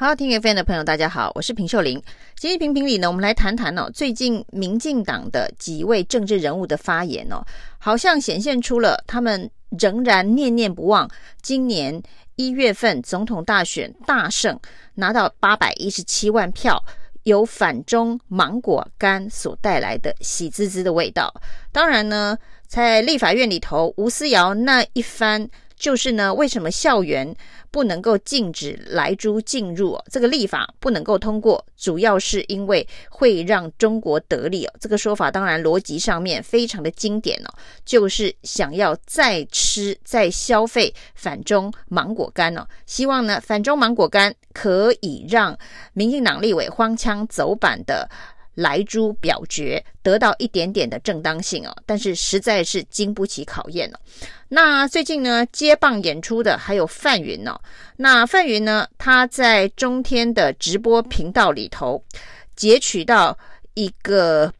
好，听 FM 的朋友，大家好，我是平秀玲。今天评评理呢，我们来谈谈哦，最近民进党的几位政治人物的发言哦，好像显现出了他们仍然念念不忘今年一月份总统大选大胜，拿到八百一十七万票，由反中芒果干所带来的喜滋滋的味道。当然呢，在立法院里头，吴思瑶那一番。就是呢，为什么校园不能够禁止来猪进入？这个立法不能够通过，主要是因为会让中国得利哦。这个说法当然逻辑上面非常的经典哦，就是想要再吃再消费反中芒果干哦，希望呢反中芒果干可以让民进党立委荒腔走板的。来猪表决得到一点点的正当性哦，但是实在是经不起考验了。那最近呢，接棒演出的还有范云哦。那范云呢，他在中天的直播频道里头截取到一个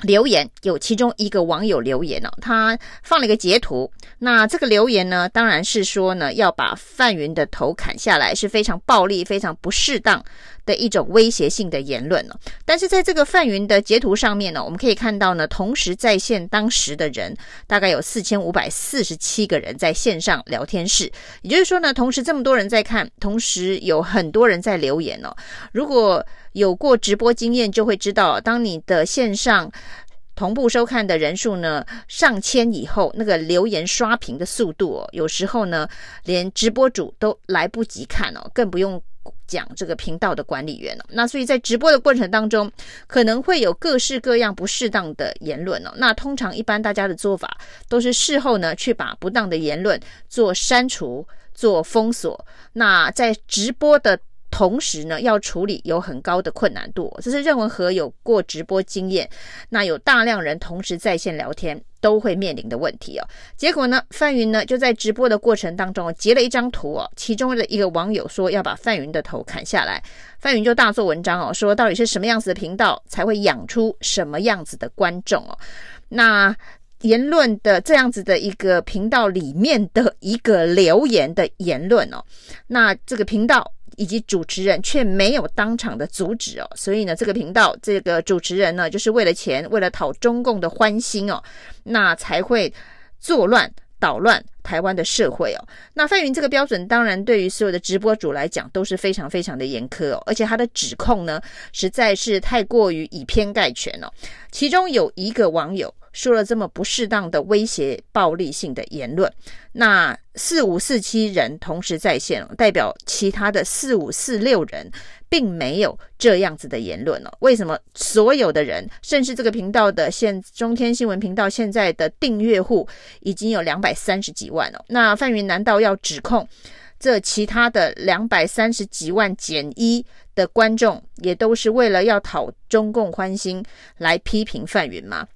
留言，有其中一个网友留言哦，他放了一个截图。那这个留言呢，当然是说呢，要把范云的头砍下来，是非常暴力、非常不适当的一种威胁性的言论哦。但是在这个范云的截图上面呢，我们可以看到呢，同时在线当时的人大概有四千五百四十七个人在线上聊天室，也就是说呢，同时这么多人在看，同时有很多人在留言哦。如果有过直播经验，就会知道，当你的线上。同步收看的人数呢，上千以后，那个留言刷屏的速度哦，有时候呢，连直播主都来不及看哦，更不用讲这个频道的管理员哦。那所以在直播的过程当中，可能会有各式各样不适当的言论哦。那通常一般大家的做法都是事后呢，去把不当的言论做删除、做封锁。那在直播的。同时呢，要处理有很高的困难度，这是任何有过直播经验，那有大量人同时在线聊天都会面临的问题哦。结果呢，范云呢就在直播的过程当中截了一张图哦，其中的一个网友说要把范云的头砍下来，范云就大做文章哦，说到底是什么样子的频道才会养出什么样子的观众哦。那言论的这样子的一个频道里面的一个留言的言论哦，那这个频道。以及主持人却没有当场的阻止哦，所以呢，这个频道这个主持人呢，就是为了钱，为了讨中共的欢心哦，那才会作乱捣乱台湾的社会哦。那范云这个标准，当然对于所有的直播主来讲都是非常非常的严苛哦，而且他的指控呢，实在是太过于以偏概全了。其中有一个网友。说了这么不适当的威胁、暴力性的言论，那四五四七人同时在线，代表其他的四五四六人并没有这样子的言论了。为什么所有的人，甚至这个频道的现中天新闻频道现在的订阅户已经有两百三十几万了？那范云难道要指控这其他的两百三十几万减一的观众，也都是为了要讨中共欢心来批评范云吗？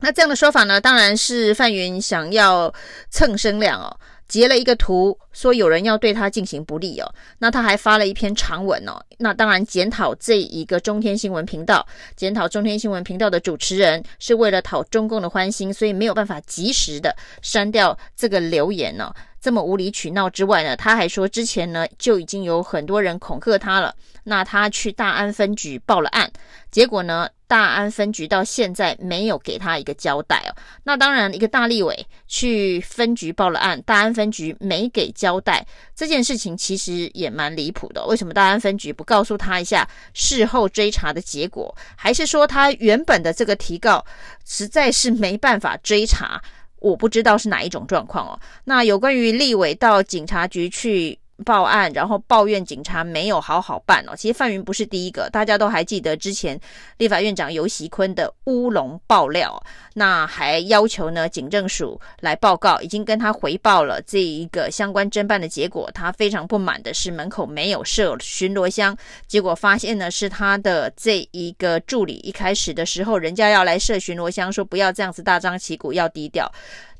那这样的说法呢，当然是范云想要蹭声量哦，截了一个图说有人要对他进行不利哦，那他还发了一篇长文哦，那当然检讨这一个中天新闻频道，检讨中天新闻频道的主持人是为了讨中共的欢心，所以没有办法及时的删掉这个留言哦。这么无理取闹之外呢，他还说之前呢就已经有很多人恐吓他了，那他去大安分局报了案，结果呢，大安分局到现在没有给他一个交代哦。那当然，一个大立委去分局报了案，大安分局没给交代，这件事情其实也蛮离谱的。为什么大安分局不告诉他一下事后追查的结果？还是说他原本的这个提告实在是没办法追查？我不知道是哪一种状况哦。那有关于立委到警察局去。报案，然后抱怨警察没有好好办哦。其实范云不是第一个，大家都还记得之前立法院长游锡堃的乌龙爆料，那还要求呢警政署来报告，已经跟他回报了这一个相关侦办的结果。他非常不满的是门口没有设巡逻箱，结果发现呢是他的这一个助理一开始的时候，人家要来设巡逻箱，说不要这样子大张旗鼓，要低调。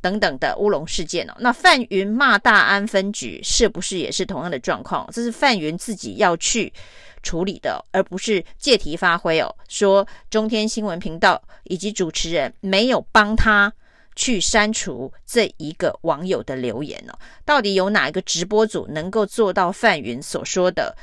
等等的乌龙事件哦，那范云骂大安分局是不是也是同样的状况？这是范云自己要去处理的，而不是借题发挥哦。说中天新闻频道以及主持人没有帮他去删除这一个网友的留言哦。到底有哪一个直播组能够做到范云所说的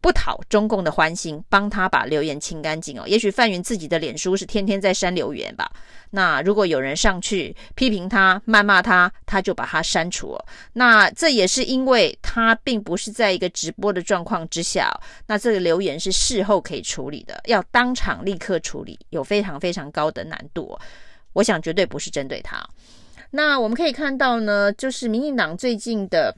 不讨中共的欢心，帮他把留言清干净哦。也许范云自己的脸书是天天在删留言吧。那如果有人上去批评他、谩骂他，他就把他删除。那这也是因为他并不是在一个直播的状况之下，那这个留言是事后可以处理的，要当场立刻处理，有非常非常高的难度。我想绝对不是针对他。那我们可以看到呢，就是民进党最近的。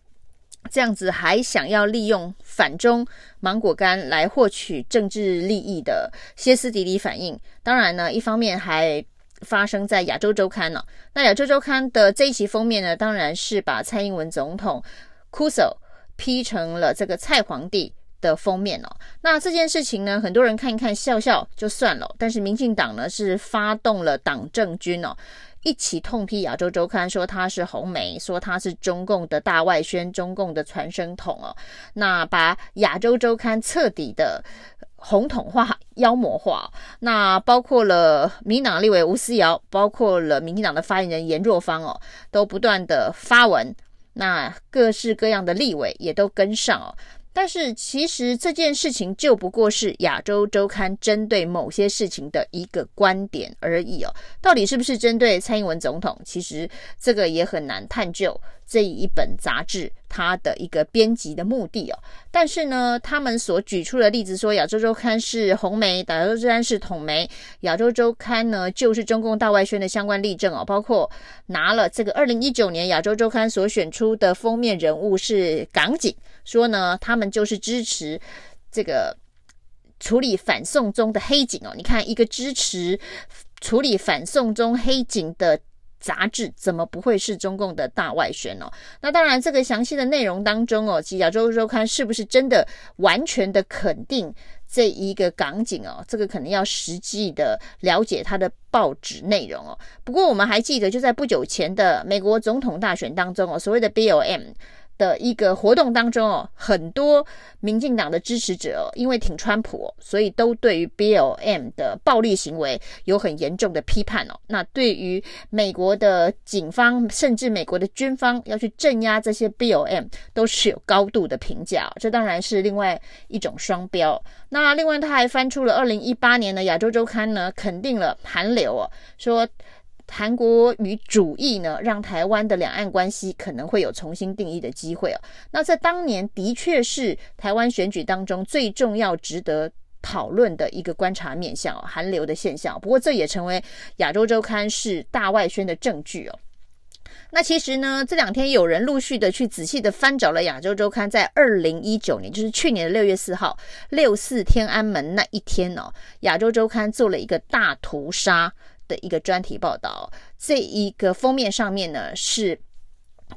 这样子还想要利用反中芒果干来获取政治利益的歇斯底里反应，当然呢，一方面还发生在亚洲周刊了、哦。那亚洲周刊的这一期封面呢，当然是把蔡英文总统酷手 P 成了这个蔡皇帝的封面哦。那这件事情呢，很多人看一看笑笑就算了，但是民进党呢是发动了党政军哦。一起痛批《亚洲周刊》，说他是红媒，说他是中共的大外宣、中共的传声筒哦。那把《亚洲周刊》彻底的红统化、妖魔化。那包括了民进党立委吴思瑶，包括了民进党的发言人颜若芳哦，都不断的发文。那各式各样的立委也都跟上哦。但是其实这件事情就不过是亚洲周刊针对某些事情的一个观点而已哦，到底是不是针对蔡英文总统？其实这个也很难探究。这一本杂志它的一个编辑的目的哦，但是呢，他们所举出的例子说，亚洲周刊是红媒，亚洲周刊是统媒，亚洲周刊呢就是中共大外宣的相关例证哦，包括拿了这个二零一九年亚洲周刊所选出的封面人物是港警，说呢他们就是支持这个处理反送中的黑警哦，你看一个支持处理反送中黑警的。杂志怎么不会是中共的大外宣哦？那当然，这个详细的内容当中哦，其亚洲周刊是不是真的完全的肯定这一个港警哦？这个可能要实际的了解它的报纸内容哦。不过我们还记得，就在不久前的美国总统大选当中哦，所谓的 BOM。的一个活动当中哦，很多民进党的支持者哦，因为挺川普，所以都对于 BLM 的暴力行为有很严重的批判哦。那对于美国的警方，甚至美国的军方要去镇压这些 BLM，都是有高度的评价。这当然是另外一种双标。那另外他还翻出了二零一八年的《亚洲周刊》呢，肯定了韩流哦，说。韩国瑜主义呢，让台湾的两岸关系可能会有重新定义的机会哦。那在当年的确是台湾选举当中最重要、值得讨论的一个观察面向哦，韩流的现象。不过这也成为亚洲周刊是大外宣的证据哦。那其实呢，这两天有人陆续的去仔细的翻找了亚洲周刊在二零一九年，就是去年的六月四号六四天安门那一天哦，亚洲周刊做了一个大屠杀。的一个专题报道，这一个封面上面呢是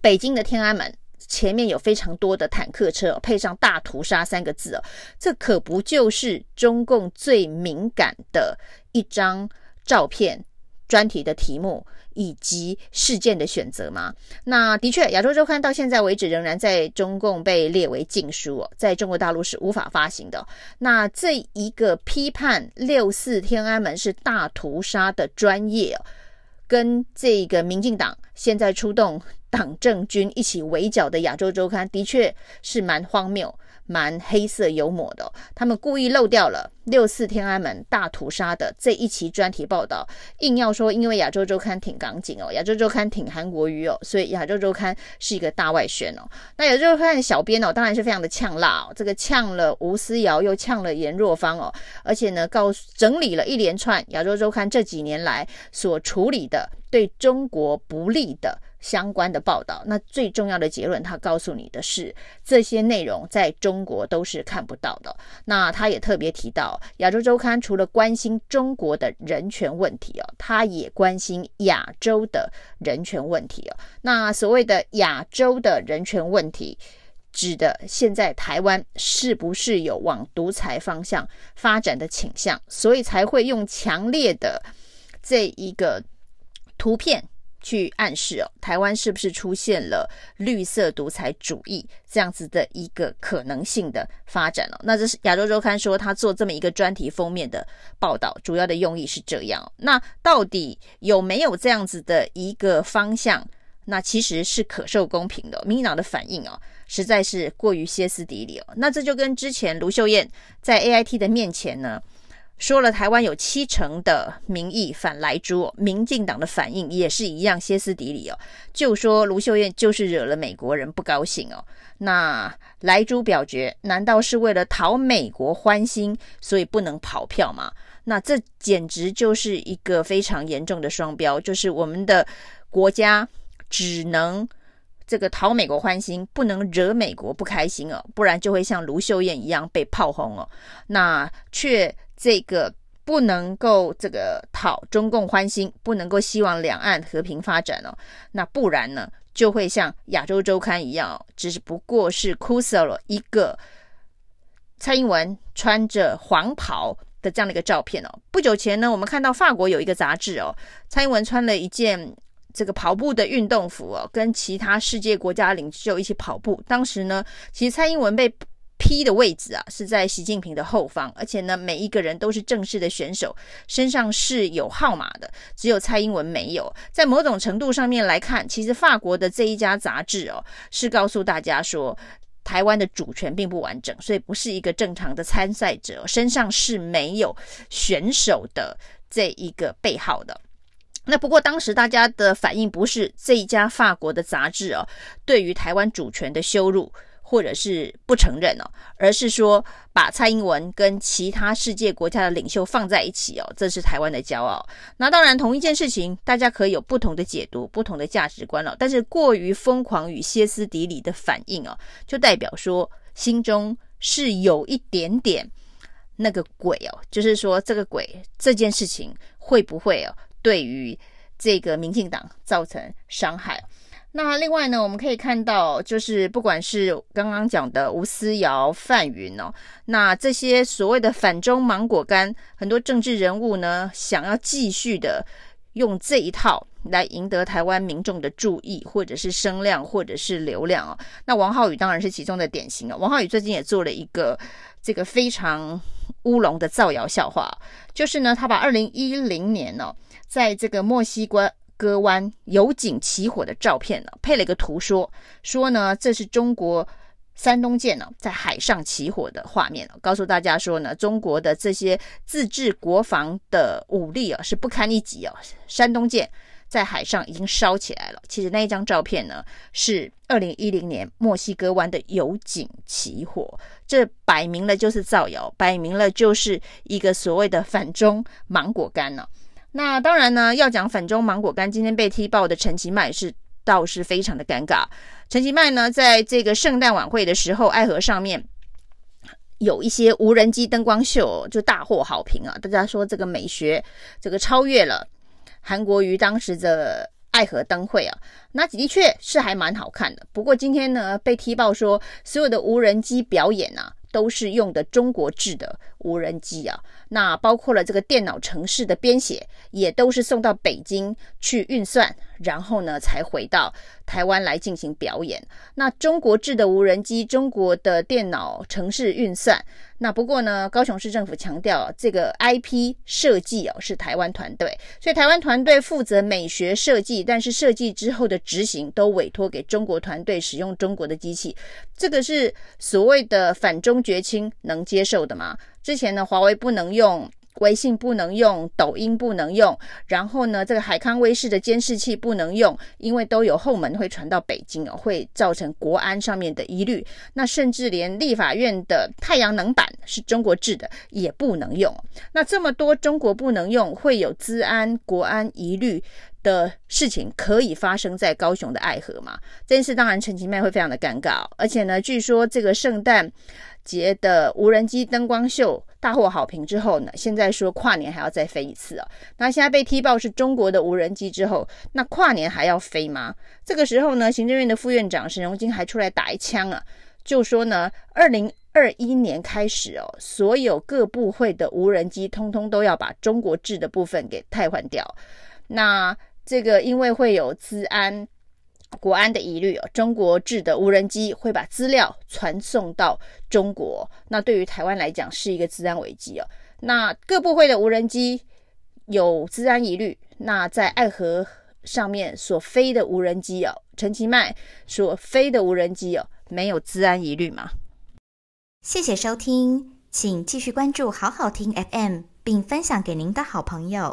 北京的天安门，前面有非常多的坦克车，配上“大屠杀”三个字哦，这可不就是中共最敏感的一张照片，专题的题目。以及事件的选择吗？那的确，《亚洲周刊》到现在为止仍然在中共被列为禁书哦，在中国大陆是无法发行的。那这一个批判六四天安门是大屠杀的专业，跟这个民进党现在出动党政军一起围剿的《亚洲周刊》的确是蛮荒谬。蛮黑色幽默的，他们故意漏掉了六四天安门大屠杀的这一期专题报道，硬要说因为亚洲周刊挺港警哦，亚洲周刊挺韩国瑜哦，所以亚洲周刊是一个大外宣哦。那亚洲周刊的小编哦，当然是非常的呛辣哦，这个呛了吴思瑶，又呛了颜若芳哦，而且呢，告整理了一连串亚洲周刊这几年来所处理的对中国不利的。相关的报道，那最重要的结论，他告诉你的是，这些内容在中国都是看不到的。那他也特别提到，亚洲周刊除了关心中国的人权问题哦，他也关心亚洲的人权问题哦。那所谓的亚洲的人权问题，指的现在台湾是不是有往独裁方向发展的倾向，所以才会用强烈的这一个图片。去暗示哦，台湾是不是出现了绿色独裁主义这样子的一个可能性的发展哦？那这是亚洲周刊说他做这么一个专题封面的报道，主要的用意是这样。那到底有没有这样子的一个方向那其实是可受公平的。民进党的反应哦，实在是过于歇斯底里哦。那这就跟之前卢秀燕在 AIT 的面前呢，说了台湾有七成的民意反莱猪，民进党的反应也是一样歇斯底里哦，就说卢秀燕就是惹了美国人不高兴哦。那莱猪表决难道是为了讨美国欢心，所以不能跑票吗？那这简直就是一个非常严重的双标，就是我们的国家只能这个讨美国欢心，不能惹美国不开心哦，不然就会像卢秀燕一样被炮轰哦。那却。这个不能够这个讨中共欢心，不能够希望两岸和平发展哦，那不然呢，就会像亚洲周刊一样，只是不过是哭死了一个蔡英文穿着黄袍的这样的一个照片哦。不久前呢，我们看到法国有一个杂志哦，蔡英文穿了一件这个跑步的运动服哦，跟其他世界国家领袖一起跑步。当时呢，其实蔡英文被。P 的位置啊，是在习近平的后方，而且呢，每一个人都是正式的选手，身上是有号码的，只有蔡英文没有。在某种程度上面来看，其实法国的这一家杂志哦，是告诉大家说，台湾的主权并不完整，所以不是一个正常的参赛者，身上是没有选手的这一个背号的。那不过当时大家的反应不是这一家法国的杂志哦，对于台湾主权的羞辱。或者是不承认哦，而是说把蔡英文跟其他世界国家的领袖放在一起哦，这是台湾的骄傲。那当然，同一件事情，大家可以有不同的解读、不同的价值观了。但是过于疯狂与歇斯底里的反应哦，就代表说心中是有一点点那个鬼哦，就是说这个鬼这件事情会不会哦，对于这个民进党造成伤害？那另外呢，我们可以看到，就是不管是刚刚讲的吴思瑶、范云哦，那这些所谓的反中芒果干，很多政治人物呢，想要继续的用这一套来赢得台湾民众的注意，或者是声量，或者是流量哦。那王浩宇当然是其中的典型哦。王浩宇最近也做了一个这个非常乌龙的造谣笑话，就是呢，他把二零一零年、哦，在这个墨西哥。割湾油井起火的照片呢，配了一个图说说呢，这是中国山东舰呢在海上起火的画面，告诉大家说呢，中国的这些自制国防的武力啊是不堪一击啊，山东舰在海上已经烧起来了。其实那一张照片呢是二零一零年墨西哥湾的油井起火，这摆明了就是造谣，摆明了就是一个所谓的反中芒果干呢。那当然呢，要讲反中芒果干，今天被踢爆的陈其迈是倒是非常的尴尬。陈其迈呢，在这个圣诞晚会的时候，爱河上面有一些无人机灯光秀，就大获好评啊！大家说这个美学，这个超越了韩国瑜当时的爱河灯会啊，那的确是还蛮好看的。不过今天呢，被踢爆说所有的无人机表演啊。都是用的中国制的无人机啊，那包括了这个电脑程式的编写，也都是送到北京去运算，然后呢才回到台湾来进行表演。那中国制的无人机，中国的电脑程式运算。那不过呢，高雄市政府强调这个 IP 设计哦是台湾团队，所以台湾团队负责美学设计，但是设计之后的执行都委托给中国团队使用中国的机器，这个是所谓的反中绝亲能接受的吗？之前呢，华为不能用。微信不能用，抖音不能用，然后呢，这个海康威视的监视器不能用，因为都有后门会传到北京哦，会造成国安上面的疑虑。那甚至连立法院的太阳能板是中国制的也不能用。那这么多中国不能用，会有资安、国安疑虑的事情，可以发生在高雄的爱河吗？这件事当然陈其迈会非常的尴尬，而且呢，据说这个圣诞节的无人机灯光秀大获好评之后呢，现在说跨年还要再飞一次啊。那现在被踢爆是中国的无人机之后，那跨年还要飞吗？这个时候呢，行政院的副院长沈荣金还出来打一枪啊，就说呢，二零二一年开始哦，所有各部会的无人机通通都要把中国制的部分给替换掉。那这个因为会有资安。国安的疑虑哦，中国制的无人机会把资料传送到中国，那对于台湾来讲是一个资安危机哦。那各部会的无人机有资安疑虑，那在爱河上面所飞的无人机哦，陈其迈所飞的无人机哦，没有资安疑虑吗？谢谢收听，请继续关注好好听 FM，并分享给您的好朋友。